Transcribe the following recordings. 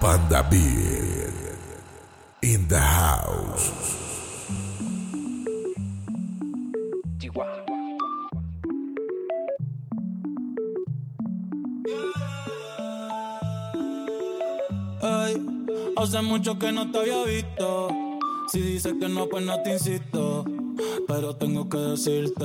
Panda Beer in the house. Hey, hace mucho que no te había visto. Si dices que no, pues no te insisto. Tengo que decirte: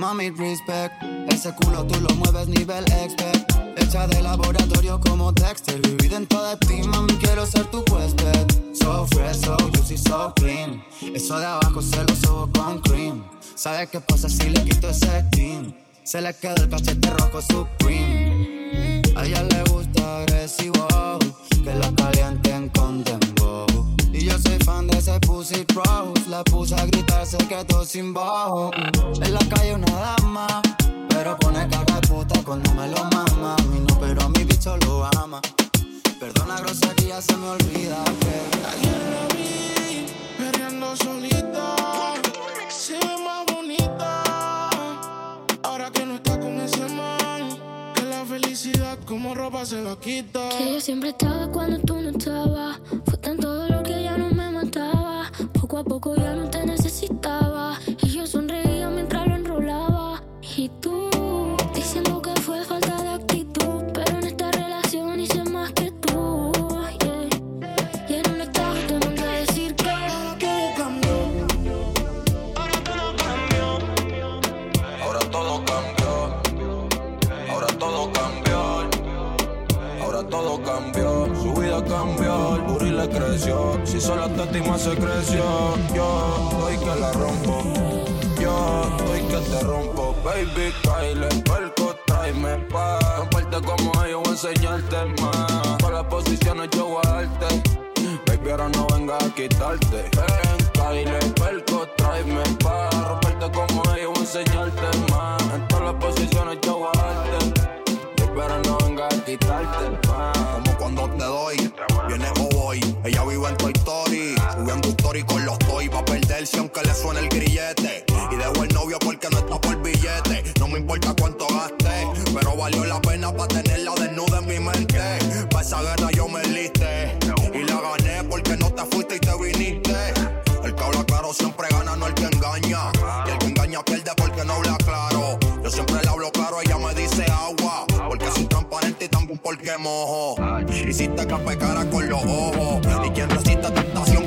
Mami, respect. Ese culo tú lo mueves nivel expert. Hecha de laboratorio como Dexter. Viví dentro de ti, mami, quiero ser tu huésped. So fresh, so juicy, so clean. Eso de abajo se lo subo con cream. ¿Sabes qué pasa si le quito ese team? Se le queda el cachete rojo supreme. A ella le gusta agresivo, que la ese pussy rose. La puse a gritar, se quedó sin bajo. En la calle una dama, pero pone cara de puta cuando me lo mama. A mí no, pero a mi bicho lo ama. Perdona grosería, se me olvida que Ayer la vi perreando solita, se ve más bonita. Ahora que no está con ese man, que la felicidad como ropa se la quita. Que yo siempre estaba cuando tú no estabas. Fue tan todo Poco ya no te Si solo te estima se creció. Yo doy que la rompo. Yo doy que te rompo. Baby, Kyle, perco, tráeme pa. Comparte como ellos, voy a enseñarte más. Para las posiciones yo voy a darte. Baby, ahora no venga a quitarte. Ven, Kyle, perco, tráeme pa. Romperte como ellos, voy a enseñarte más. En todas las posiciones Ella vive en Toy Story, subiendo story con los toy. Va a perderse aunque le suene el grillete. Y dejo el novio porque no está por billete. No me importa cuánto gaste, pero valió la pena para tenerla desnuda en mi mente. Pa' esa guerra yo porque mojo. Hiciste café cara con los ojos. Y quien resiste tentación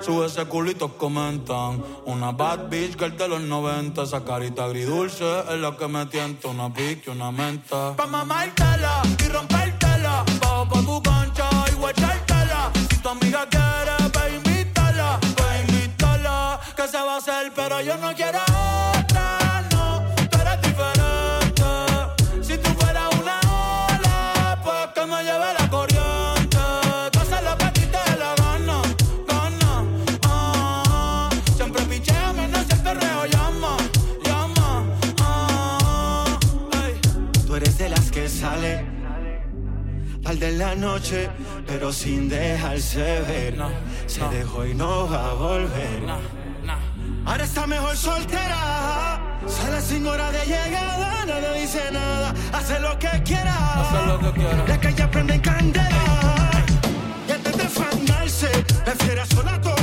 Sube ese culito, comentan. Una bad bitch girl de los 90. Esa carita agridulce es la que me tienta. Una pique, una menta. Pa' mamártela y rompértela. Bajo pa' tu cancha y guachártela. Si tu amiga quiere, ve invítala. Ve invítala. Que se va a hacer, pero yo no quiero al de la noche, pero sin dejarse ver. No, Se no. dejó y no va a volver. Ahora está mejor soltera. Sale sin hora de llegada, le dice nada. Hace lo que quiera. Hace lo que quiera. La calle prende en candela. Y antes de fandarse, prefiere sola tocarse.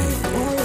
Panda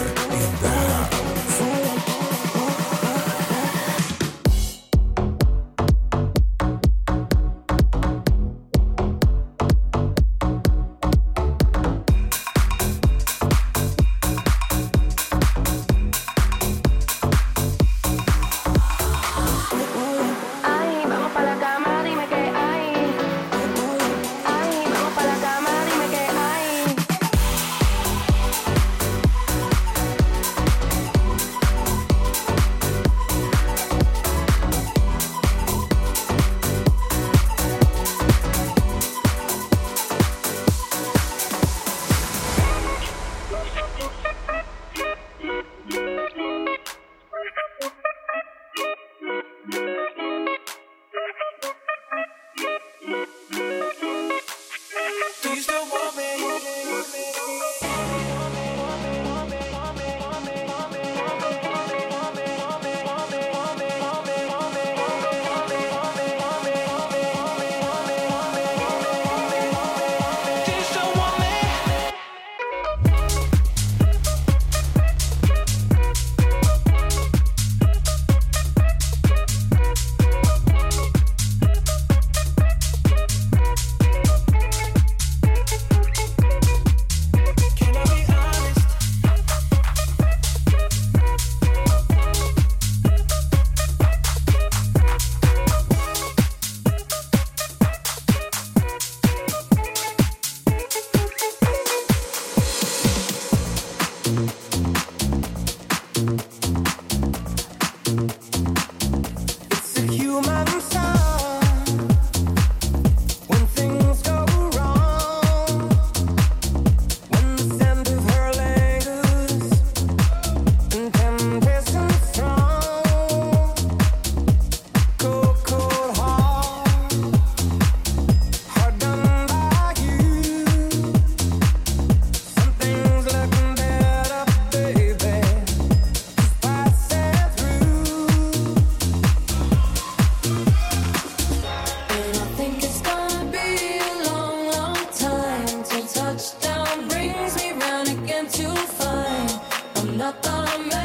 not the man.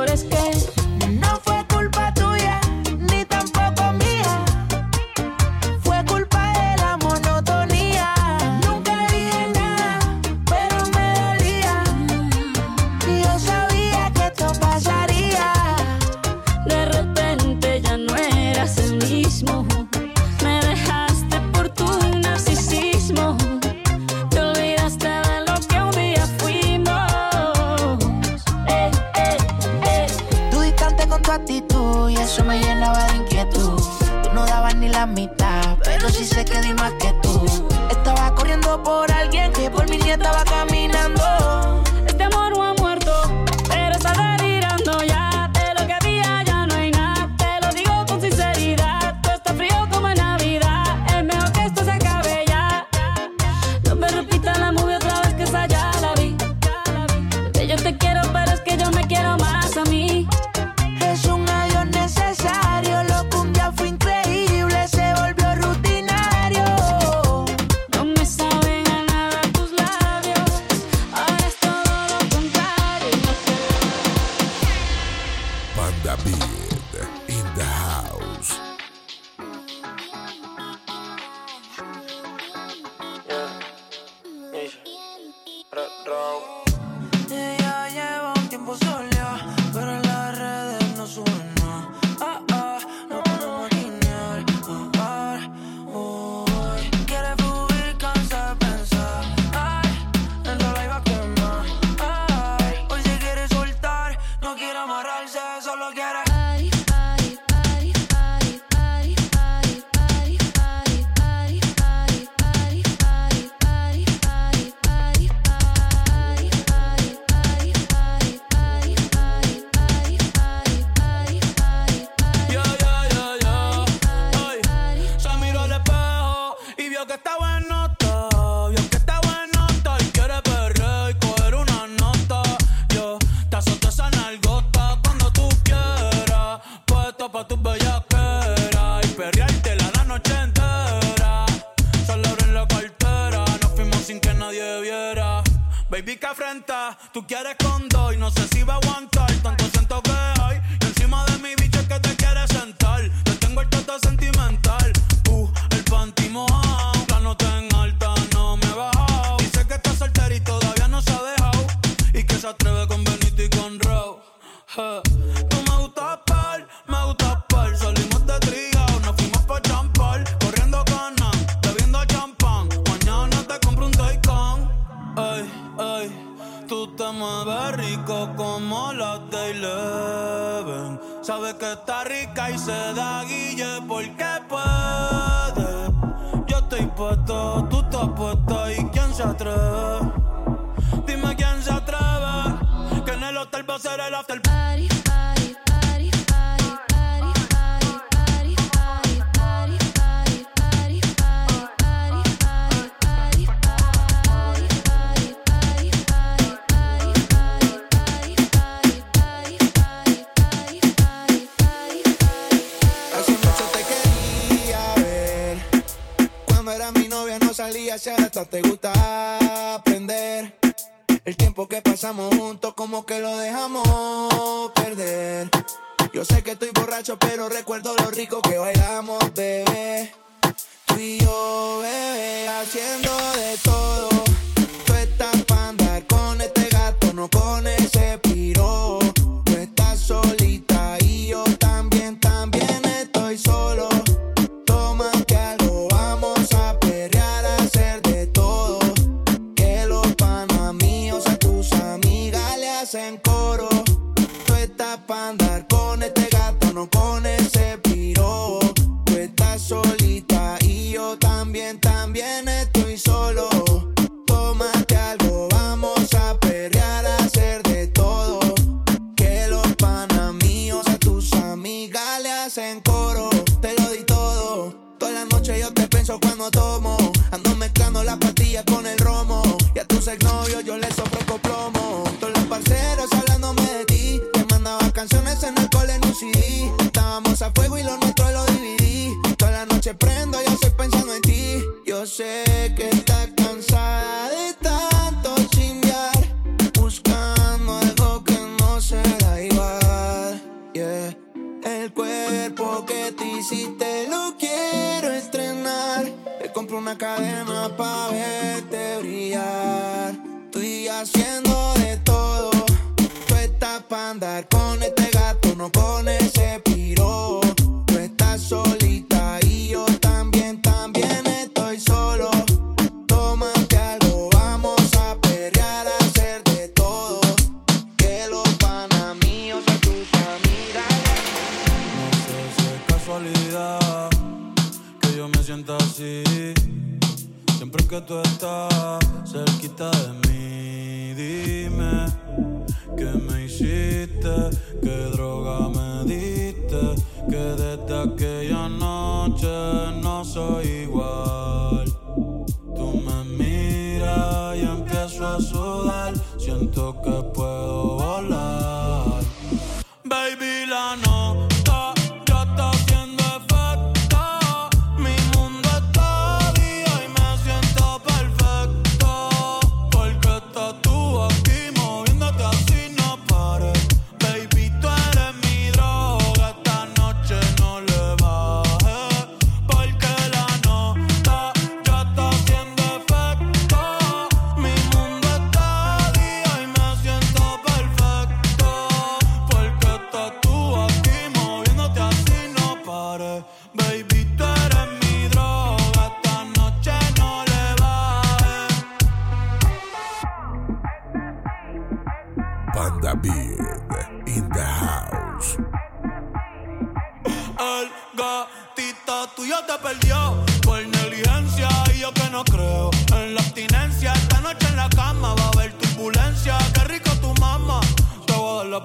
borracho, pero recuerdo lo rico que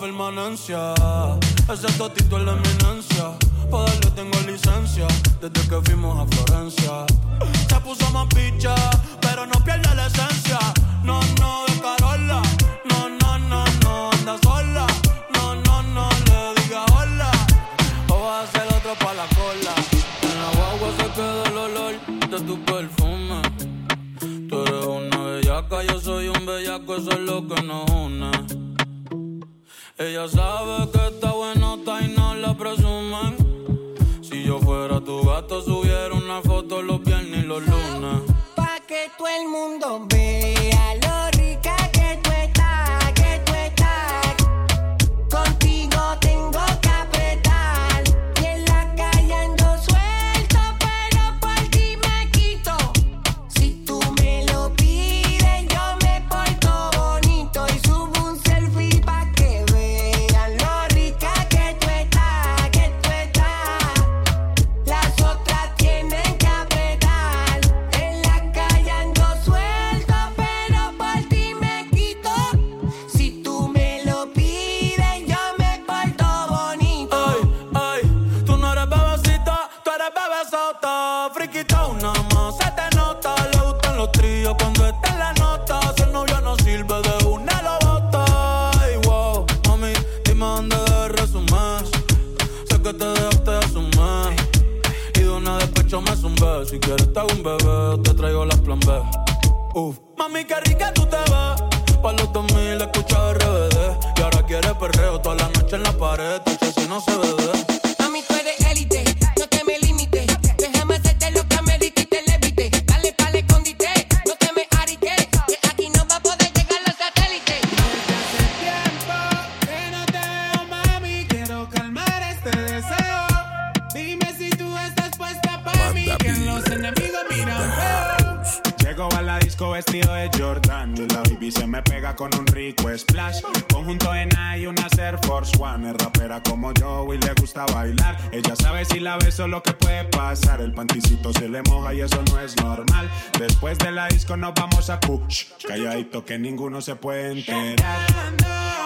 permanencia. Ese totito es la eminencia. Para darle tengo licencia. Desde que fuimos a Florencia. Se puso más picha, pero no pierde la esencia. No, no, de Carola. No, no, no, no, anda sola. No, no, no, le diga hola. O vas a hacer otro pa' la cola. En la guagua se queda el olor de tu perfume. Tú eres una bellaca, yo soy un bellaco, eso es lo que nos une. Ella sabe que está buenota y no la presumen. Si yo fuera tu gato, subiera una foto los viernes y los lunes. Pa' que todo el mundo vea. Si eres te hago un bebé, te traigo las plan B. Uf. Mami, qué rica tú te ves. Pa' los 2000 escucha RBD. Y ahora quieres perreo toda la noche en la pared. Tacha, si no se ve con un rico splash. Conjunto en y una Air Force One. Es rapera como yo y le gusta bailar. Ella sabe si la beso lo que puede pasar. El panticito se le moja y eso no es normal. Después de la disco nos vamos a push. Calladito que ninguno se puede enterar.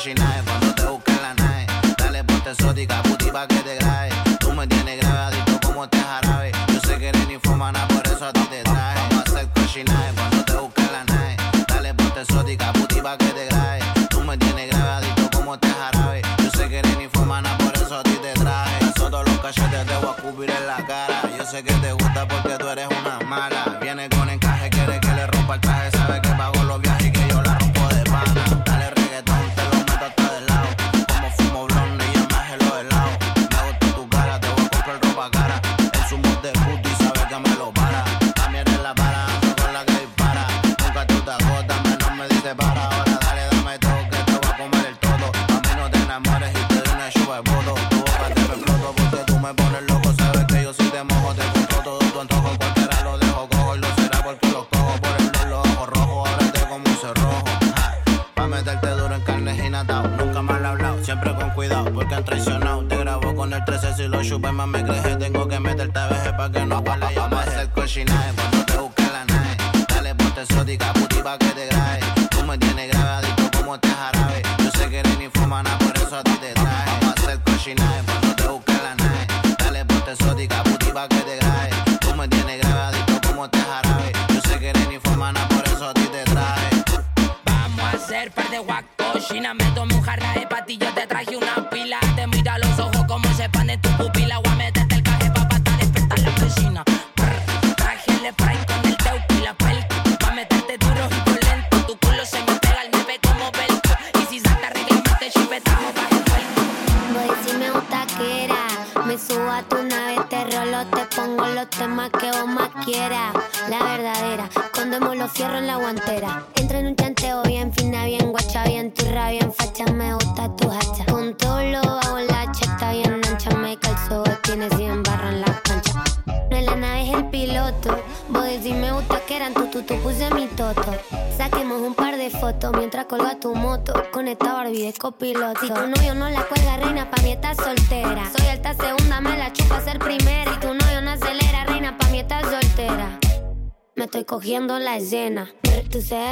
Cuando te busque la night. Dale, ponte exótica, puti, pa' que te grabe.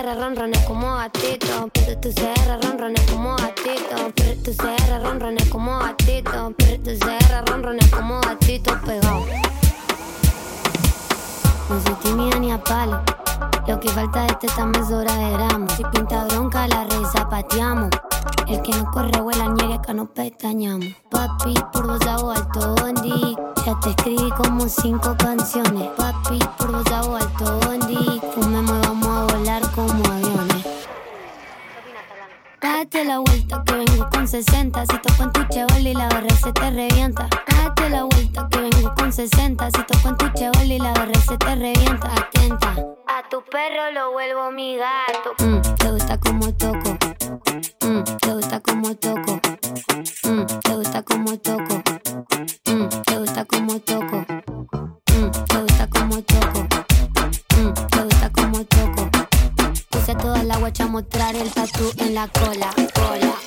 guitarra ronrona como a choco. Mm, me gusta como choco. Mm, me gusta como choco. Puse toda la agua a mostrar el tatu en la cola, cola.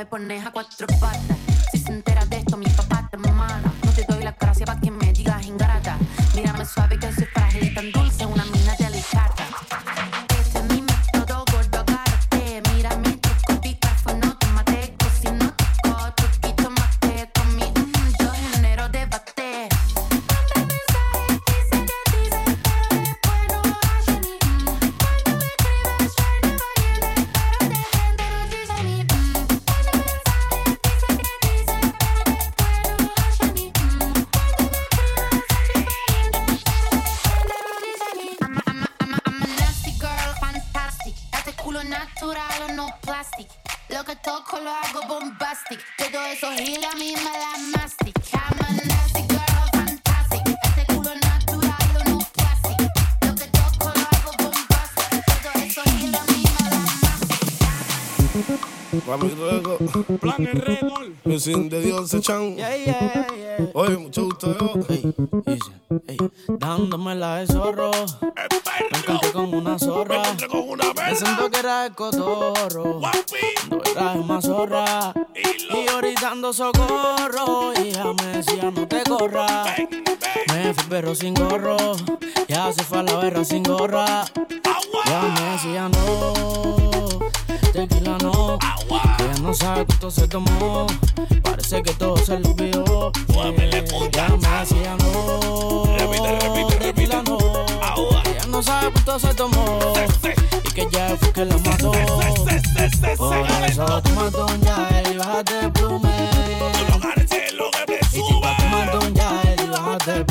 Me pones a cuatro patas. Plan el redor. Mi sin de Dios se chan. Oye, mucho gusto yo. Dándomela de zorro. Me encontré con una zorra. Me siento que era el cotorro. Cuando era más zorra. Y ahorita ando socorro. Y ella me decía, no te corras. Me fui perro sin gorro. Ya se fue a la berra sin gorra. Ya me decía, no. Tequila no. Que ella no sabe cuánto se tomó. Parece que todo se lo olvidó. Ya me decía, no. Tequila no. Que ella no sabe cuánto se tomó. Y que ya fue que la mató. Por eso toma ya y bájate el plume. Y tita toma un ya y bájate el plume.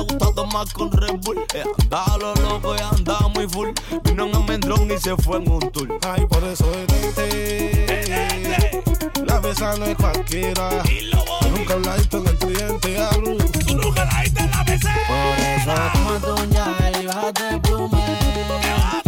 Gusta tomar con Red Bull. Eh, andaba lo loco y andaba muy full. Vino en Almendrón y se fue en un tour. Ay, por eso detente. La mesa no es cualquiera. Tú nunca la diste en el cliente a luz. Tú nunca la diste en la mesa. Por eso toma un ya y bájate el plume.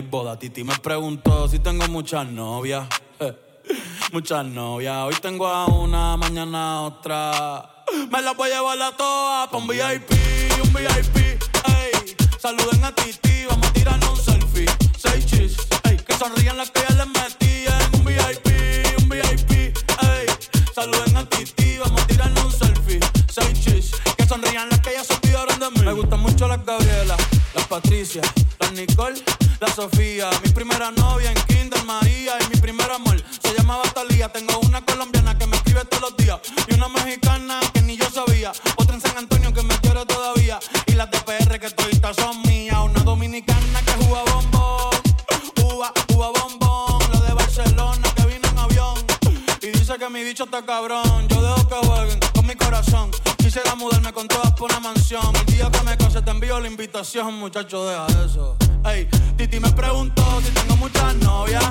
Hay boda. Titi me preguntó si tengo muchas novias. eh, Muchas novias. Hoy tengo a una, mañana a otra. Me las voy a llevar a todas pa' un VIP, un VIP. Ey. Saluden a Titi, vamos a tirarnos un selfie. Seis chis, ey. Que sonrían las que ya les metí en un VIP, un VIP. Ey. Saluden a Titi, vamos a tirarnos un selfie. Seis chis, que sonrían las que ya se olvidaron de mí. Me gustan mucho las Gabriela, las Patricia, las Nicole, la Sofía. Mi primera novia en Kinder María y mi primer amor se llamaba Talía. Tengo una colombiana que me escribe todos los días y una mexicana que ni yo sabía. Otra en San Antonio que me quiere todavía y las de PR que toditas son mías. Una dominicana que juega bombón, uva, uva bombón. La de Barcelona que vino en avión y dice que mi bicho está cabrón. Yo dejo que jueguen con mi corazón. Quisiera mudarme con todas por una mansión. El día que me case te envío la invitación, muchacho, deja eso. Ey, Titi me preguntó si tengo muchas novias.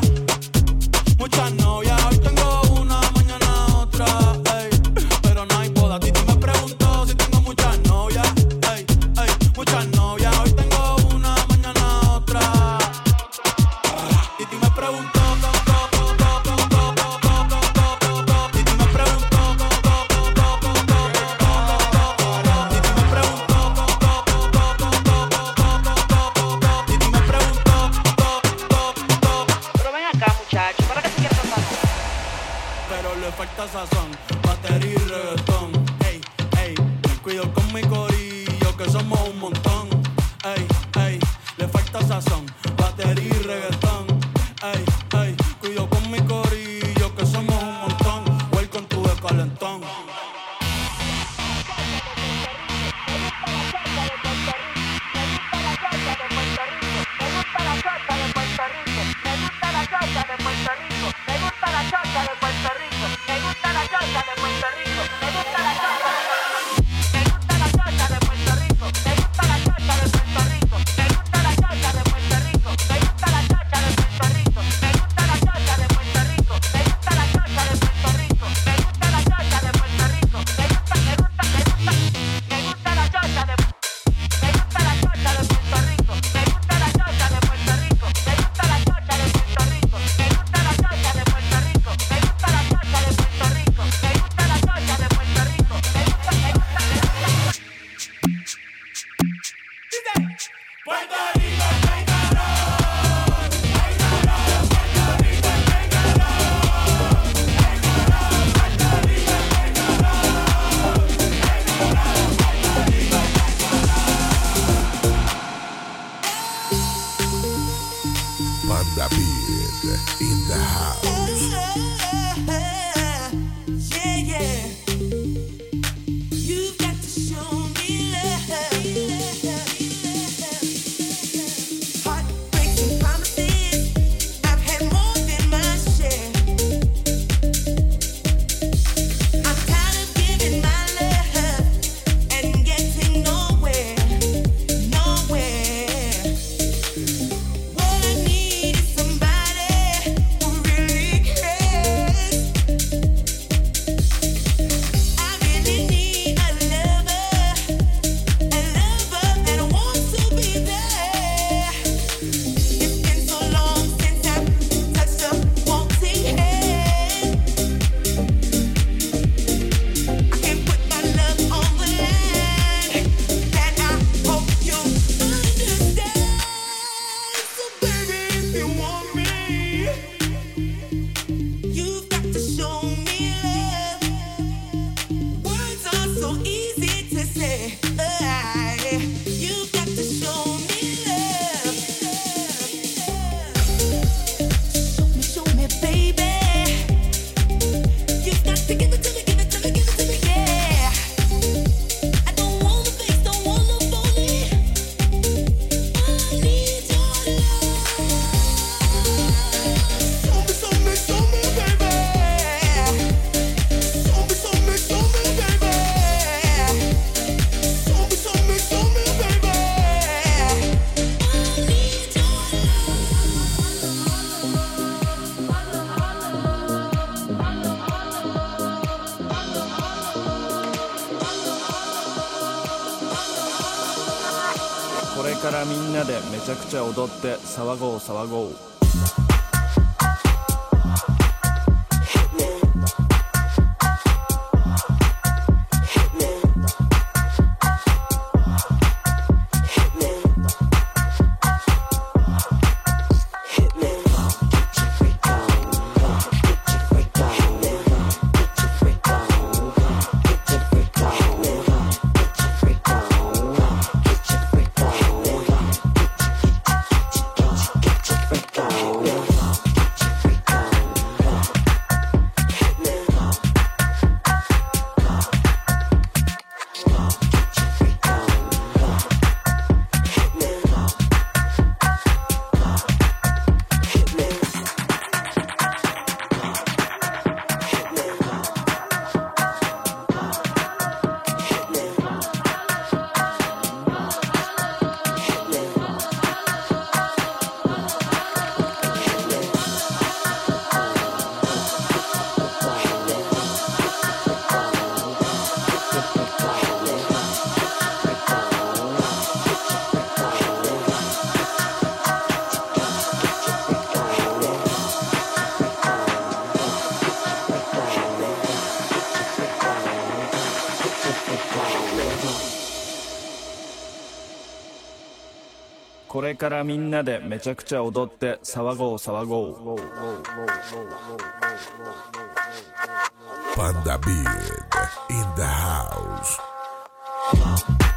Muchas novias, hoy tengo una, mañana otra. 踊って騒ごう騒ごう。めちゃくちゃ踊って騒ごう騒ごう。パンダビールインダハウス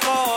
quiero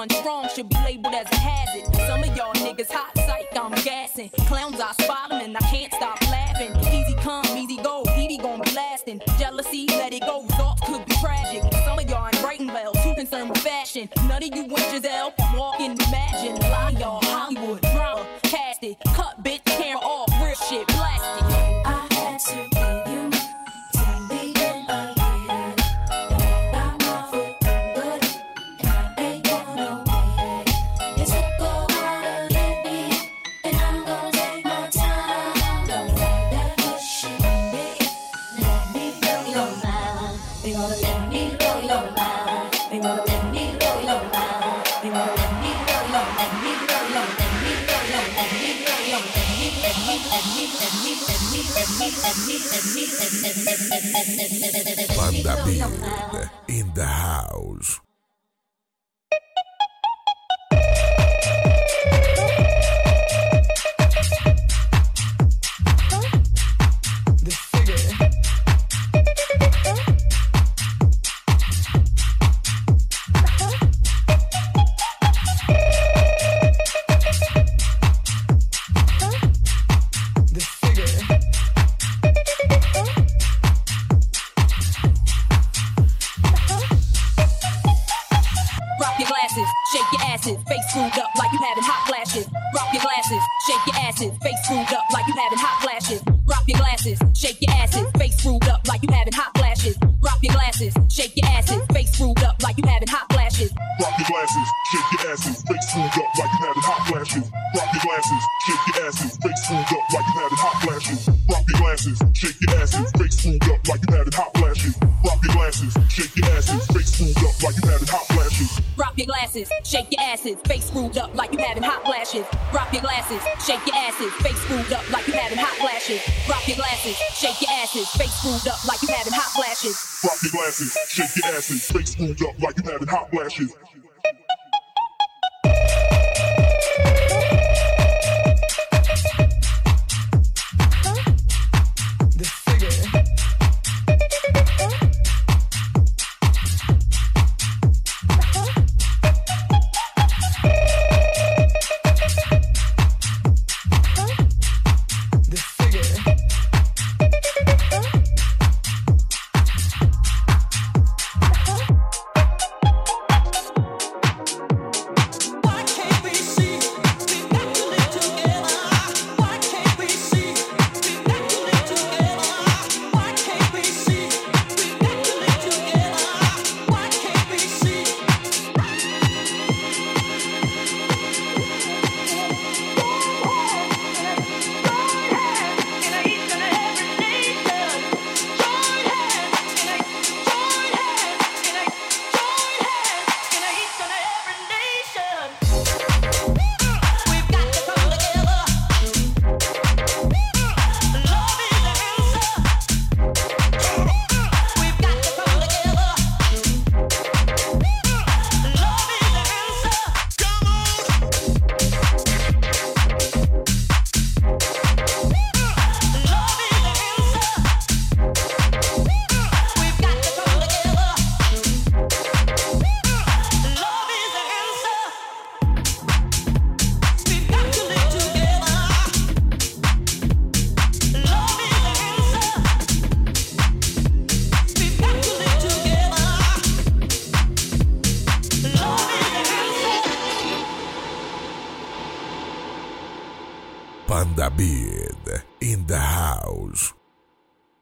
everyone strong. asses, face screwed up like you having hot flashes. Drop your glasses, shake your asses, face screwed up like you having hot flashes. Drop your glasses, shake your asses, face screwed up like you having hot flashes. Drop your glasses, shake your asses, face screwed up like you having hot flashes.